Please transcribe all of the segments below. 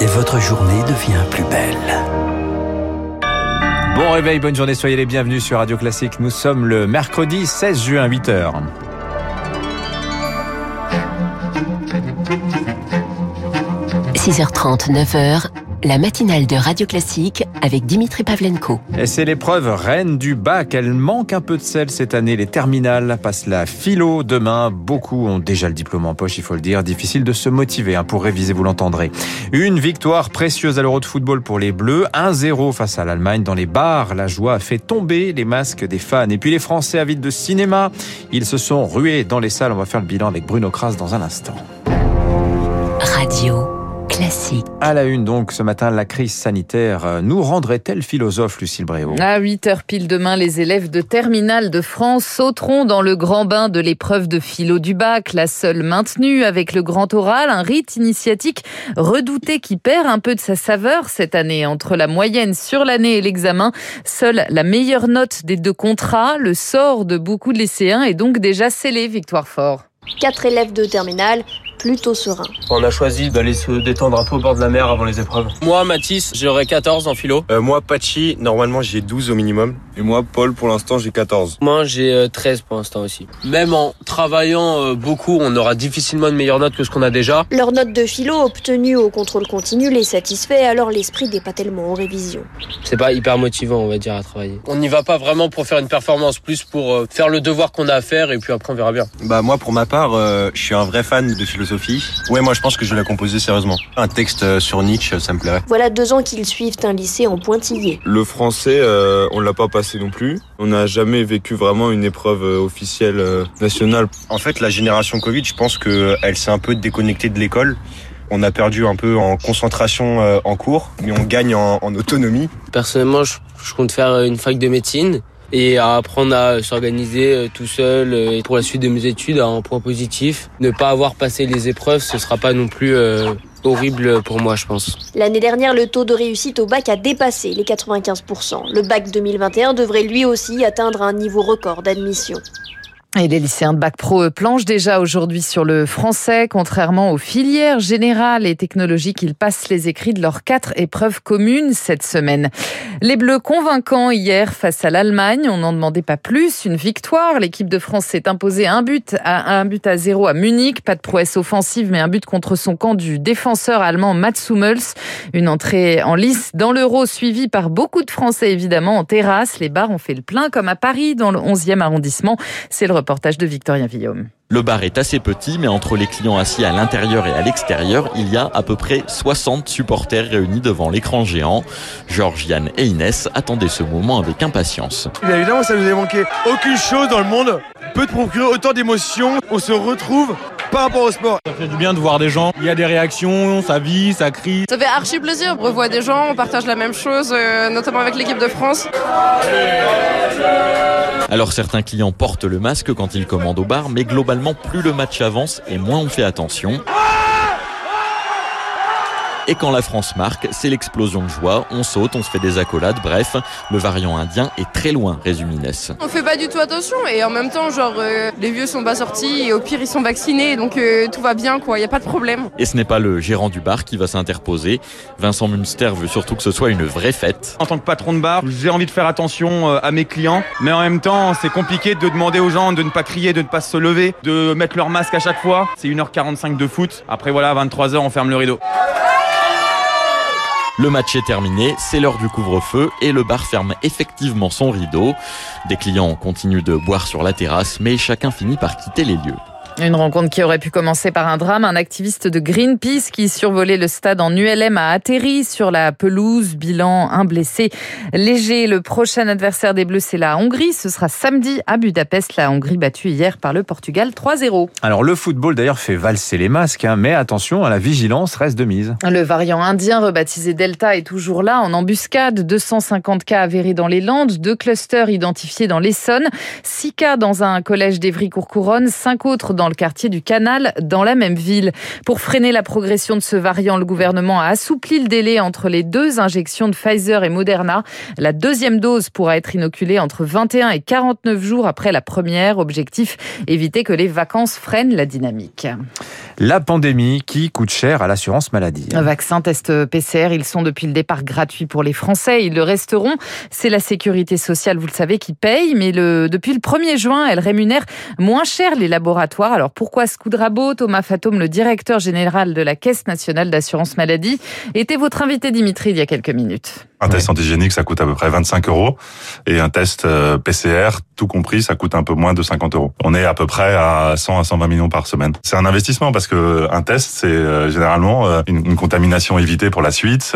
Et votre journée devient plus belle. Bon réveil, bonne journée, soyez les bienvenus sur Radio Classique. Nous sommes le mercredi 16 juin, 8h. – 6h30, 9h, la matinale de Radio Classique avec Dimitri Pavlenko. Et c'est l'épreuve reine du bac. Elle manque un peu de sel cette année. Les terminales passent la philo demain. Beaucoup ont déjà le diplôme en poche, il faut le dire. Difficile de se motiver hein, pour réviser, vous l'entendrez. Une victoire précieuse à l'Euro de football pour les Bleus. 1-0 face à l'Allemagne dans les bars. La joie a fait tomber les masques des fans. Et puis les Français avides de cinéma. Ils se sont rués dans les salles. On va faire le bilan avec Bruno Kras dans un instant. Radio. Classique. À la une donc ce matin, la crise sanitaire euh, nous rendrait-elle philosophe, Lucille Bréau? À 8 h pile demain, les élèves de terminale de France sauteront dans le grand bain de l'épreuve de philo du bac, la seule maintenue avec le grand oral, un rite initiatique redouté qui perd un peu de sa saveur cette année. Entre la moyenne sur l'année et l'examen, seule la meilleure note des deux contrats, le sort de beaucoup de lycéens est donc déjà scellé, Victoire Fort. Quatre élèves de terminale plutôt serein. On a choisi d'aller se détendre un peu au bord de la mer avant les épreuves. Moi, Mathis, j'aurai 14 en philo. Euh, moi, Pachi, normalement j'ai 12 au minimum. Et moi, Paul, pour l'instant j'ai 14. Moi, j'ai 13 euh, pour l'instant aussi. Même en travaillant euh, beaucoup, on aura difficilement une meilleure note que ce qu'on a déjà. Leur note de philo obtenue au contrôle continu les satisfait, alors l'esprit n'est pas tellement en révision. C'est pas hyper motivant, on va dire, à travailler. On n'y va pas vraiment pour faire une performance, plus pour faire le devoir qu'on a à faire et puis après on verra bien. Bah moi, pour ma part, je suis un vrai fan de philosophie Ouais, moi je pense que je vais la composer sérieusement. Un texte euh, sur Nietzsche, ça me plairait. Voilà deux ans qu'ils suivent un lycée en pointillé. Le français, euh, on l'a pas passé non plus. On n'a jamais vécu vraiment une épreuve euh, officielle nationale. En fait, la génération Covid, je pense qu'elle s'est un peu déconnectée de l'école. On a perdu un peu en concentration en cours, mais on gagne en, autonomie. Personnellement, je compte faire une fac de médecine et à apprendre à s'organiser euh, tout seul euh, et pour la suite de mes études un point positif. Ne pas avoir passé les épreuves, ce sera pas non plus euh, horrible pour moi, je pense. L'année dernière, le taux de réussite au bac a dépassé les 95%. Le bac 2021 devrait lui aussi atteindre un niveau record d'admission. Et les lycéens de Bac Pro planchent déjà aujourd'hui sur le français. Contrairement aux filières générales et technologiques, ils passent les écrits de leurs quatre épreuves communes cette semaine. Les Bleus convaincants hier face à l'Allemagne. On n'en demandait pas plus. Une victoire. L'équipe de France s'est imposée un but à un but à zéro à Munich. Pas de prouesse offensive, mais un but contre son camp du défenseur allemand Mats Hummels. Une entrée en lice dans l'Euro suivie par beaucoup de Français évidemment en terrasse. Les bars ont fait le plein comme à Paris dans le 11e arrondissement. C'est le reportage de Victorien Villaume. Le bar est assez petit, mais entre les clients assis à l'intérieur et à l'extérieur, il y a à peu près 60 supporters réunis devant l'écran géant. Georgiane et Inès attendaient ce moment avec impatience. Bien évidemment, ça nous a manqué. Aucune chose dans le monde peut te procurer autant d'émotions. On se retrouve par rapport au sport. Ça fait du bien de voir des gens. Il y a des réactions, ça vit, ça crie. Ça fait archi plaisir. On revoit des gens, on partage la même chose, euh, notamment avec l'équipe de France. Alors certains clients portent le masque quand ils commandent au bar, mais globalement plus le match avance et moins on fait attention. Et quand la France marque, c'est l'explosion de joie. On saute, on se fait des accolades. Bref, le variant indien est très loin, résume Inès. On fait pas du tout attention et en même temps, genre, euh, les vieux sont pas sortis et au pire, ils sont vaccinés. Donc euh, tout va bien, quoi. Il y a pas de problème. Et ce n'est pas le gérant du bar qui va s'interposer. Vincent Munster veut surtout que ce soit une vraie fête. En tant que patron de bar, j'ai envie de faire attention euh, à mes clients. Mais en même temps, c'est compliqué de demander aux gens de ne pas crier, de ne pas se lever, de mettre leur masque à chaque fois. C'est 1h45 de foot. Après, voilà, à 23h, on ferme le rideau. Le match est terminé, c'est l'heure du couvre-feu et le bar ferme effectivement son rideau. Des clients continuent de boire sur la terrasse, mais chacun finit par quitter les lieux. Une rencontre qui aurait pu commencer par un drame. Un activiste de Greenpeace qui survolait le stade en ULM a atterri sur la pelouse. Bilan, un blessé léger. Le prochain adversaire des Bleus, c'est la Hongrie. Ce sera samedi à Budapest. La Hongrie battue hier par le Portugal 3-0. Alors le football d'ailleurs fait valser les masques, hein, mais attention, à la vigilance reste de mise. Le variant indien rebaptisé Delta est toujours là en embuscade. 250 cas avérés dans les Landes, deux clusters identifiés dans l'Essonne, 6 cas dans un collège d'Evry-Courcouronne, 5 autres dans dans le quartier du Canal, dans la même ville. Pour freiner la progression de ce variant, le gouvernement a assoupli le délai entre les deux injections de Pfizer et Moderna. La deuxième dose pourra être inoculée entre 21 et 49 jours après la première. Objectif, éviter que les vacances freinent la dynamique. La pandémie qui coûte cher à l'assurance maladie. Un vaccin, test PCR, ils sont depuis le départ gratuits pour les Français. Ils le resteront. C'est la sécurité sociale, vous le savez, qui paye. Mais le, depuis le 1er juin, elle rémunère moins cher les laboratoires. Alors pourquoi ce Thomas Fatome, le directeur général de la Caisse nationale d'assurance maladie, était votre invité Dimitri il y a quelques minutes? Un test antigénique, ça coûte à peu près 25 euros. Et un test euh, PCR, tout compris, ça coûte un peu moins de 50 euros. On est à peu près à 100 à 120 millions par semaine. C'est un investissement parce que un test, c'est euh, généralement euh, une, contamination évitée pour la suite,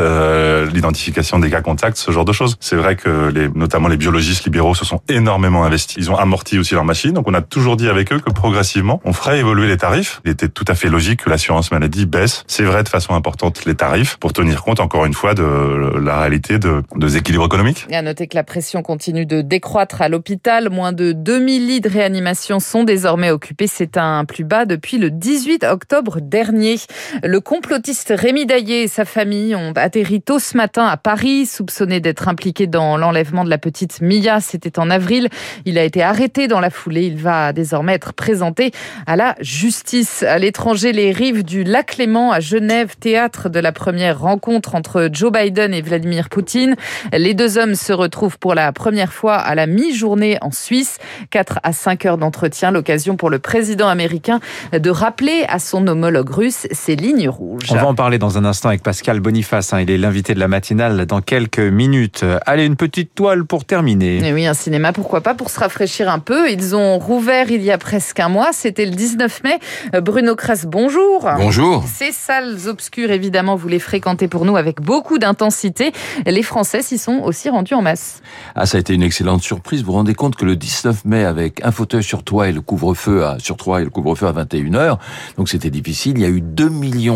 l'identification des cas contacts, ce genre de choses. C'est vrai que les, notamment les biologistes libéraux se sont énormément investis. Ils ont amorti aussi leur machine. Donc on a toujours dit avec eux que progressivement, on ferait évoluer les tarifs. Il était tout à fait logique que l'assurance maladie baisse, c'est vrai, de façon importante les tarifs pour tenir compte encore une fois de la réalité de, déséquilibre économique. Et à noter que la pression continue de décroître à l'hôpital. Moins de 2000 lits de réanimation sont désormais occupés. C'est un plus bas depuis le 18 octobre dernier. Le complotiste Rémi Daillé et sa famille ont atterri tôt ce matin à Paris, soupçonné d'être impliqué dans l'enlèvement de la petite Mia. C'était en avril. Il a été arrêté dans la foulée. Il va désormais être présenté à la justice. À l'étranger, les rives du lac Léman à Genève, théâtre de la première rencontre entre Joe Biden et Vladimir Poutine les deux hommes se retrouvent pour la première fois à la mi-journée en Suisse. 4 à 5 heures d'entretien, l'occasion pour le président américain de rappeler à son homologue russe ses lignes rouges. On va en parler dans un instant avec Pascal Boniface. Hein. Il est l'invité de la matinale dans quelques minutes. Allez, une petite toile pour terminer. Et oui, un cinéma, pourquoi pas, pour se rafraîchir un peu. Ils ont rouvert il y a presque un mois. C'était le 19 mai. Bruno Kras, bonjour. Bonjour. Ces salles obscures, évidemment, vous les fréquentez pour nous avec beaucoup d'intensité les Français s'y sont aussi rendus en masse. Ah, ça a été une excellente surprise. Vous vous rendez compte que le 19 mai, avec un fauteuil sur toi et le couvre-feu à, sur toi et le couvre-feu à 21h, donc c'était difficile. Il y a eu 2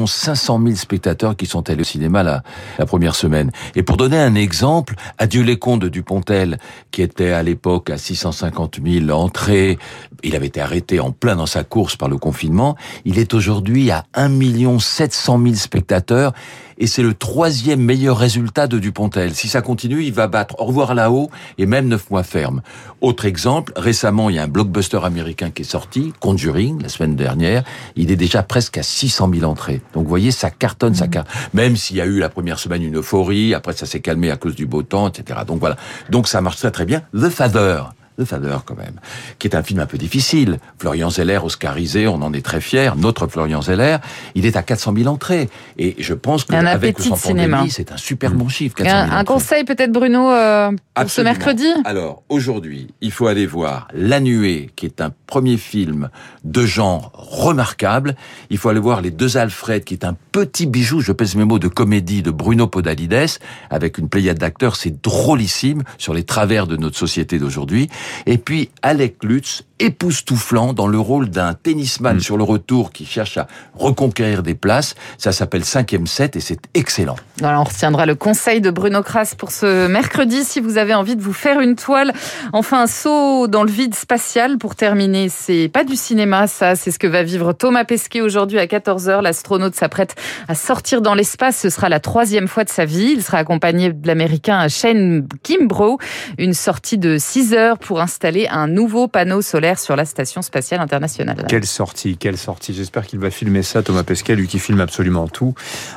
500 000 spectateurs qui sont allés au cinéma la, la première semaine. Et pour donner un exemple, Adieu les contes de Dupontel, qui était à l'époque à 650 000 entrées, il avait été arrêté en plein dans sa course par le confinement, il est aujourd'hui à 1 700 000 spectateurs et c'est le troisième meilleur résultat de Dupontel. Si ça continue, il va battre au revoir là-haut et même neuf mois ferme. Autre exemple, récemment, il y a un blockbuster américain qui est sorti, Conjuring, la semaine dernière. Il est déjà presque à 600 000 entrées. Donc vous voyez, ça cartonne, ça mmh. cartonne. Même s'il y a eu la première semaine une euphorie, après ça s'est calmé à cause du beau temps, etc. Donc voilà. Donc ça marche très très bien. The Father, The Father quand même, qui est un film un peu difficile. Florian Zeller, oscarisé, on en est très fier. Notre Florian Zeller, il est à 400 000 entrées. Et je pense qu'avec le cinéma, c'est un super bon chiffre. un, conseil peut-être Bruno euh, pour ce mercredi? Alors aujourd'hui, il faut aller voir La Nuée, qui est un premier film de genre remarquable. Il faut aller voir Les Deux Alfred, qui est un petit bijou, je pèse mes mots, de comédie de Bruno Podalides, avec une pléiade d'acteurs. C'est drôlissime sur les travers de notre société d'aujourd'hui. Et puis Alec Lutz, époustouflant dans le rôle d'un tennisman mm. sur le retour qui cherche à reconquérir des places. Ça s'appelle Cinquième set et c'est excellent. on retiendra le conseil de Bruno Kras pour ce mercredi si vous avez envie de vous faire une toile. Enfin, un saut dans le vide spatial pour terminer. C'est pas du cinéma, ça. C'est ce que va vivre Thomas Pesquet aujourd'hui à 14h. L'astronaute s'apprête à sortir dans l'espace. Ce sera la troisième fois de sa vie. Il sera accompagné de l'américain Shane Kimbrough. Une sortie de 6 heures pour installer un nouveau panneau solaire sur la Station Spatiale Internationale. Quelle sortie, quelle sortie. J'espère qu'il va filmer ça, Thomas Pesquet, lui qui filme absolument tout.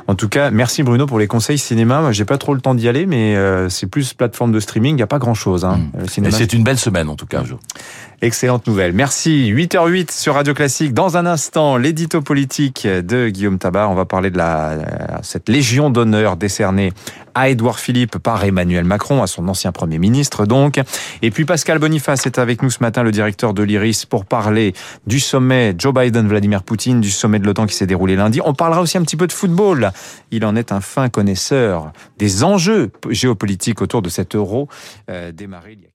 En tout cas, merci Bruno pour les conseils cinéma. Moi, j'ai pas trop le temps d'y aller, mais euh, c'est plus plateforme de streaming, il n'y a pas grand-chose. Hein. Mm. C'est une belle semaine, en tout cas. Excellente nouvelle. Merci. 8h08 sur Radio Classique. Dans un instant, l'édito politique de Guillaume Tabar. On va parler de la, cette légion d'honneur décernée à Édouard Philippe par Emmanuel Macron, à son ancien Premier ministre donc. Et puis Pascal Boniface est avec nous ce matin, le directeur de l'IRIS, pour parler du sommet Joe Biden-Vladimir Poutine, du sommet de l'OTAN qui s'est déroulé lundi. On parlera aussi un petit peu de football. Il en est un fin connaisseur des enjeux géopolitiques autour de cet euro euh, démarré il y a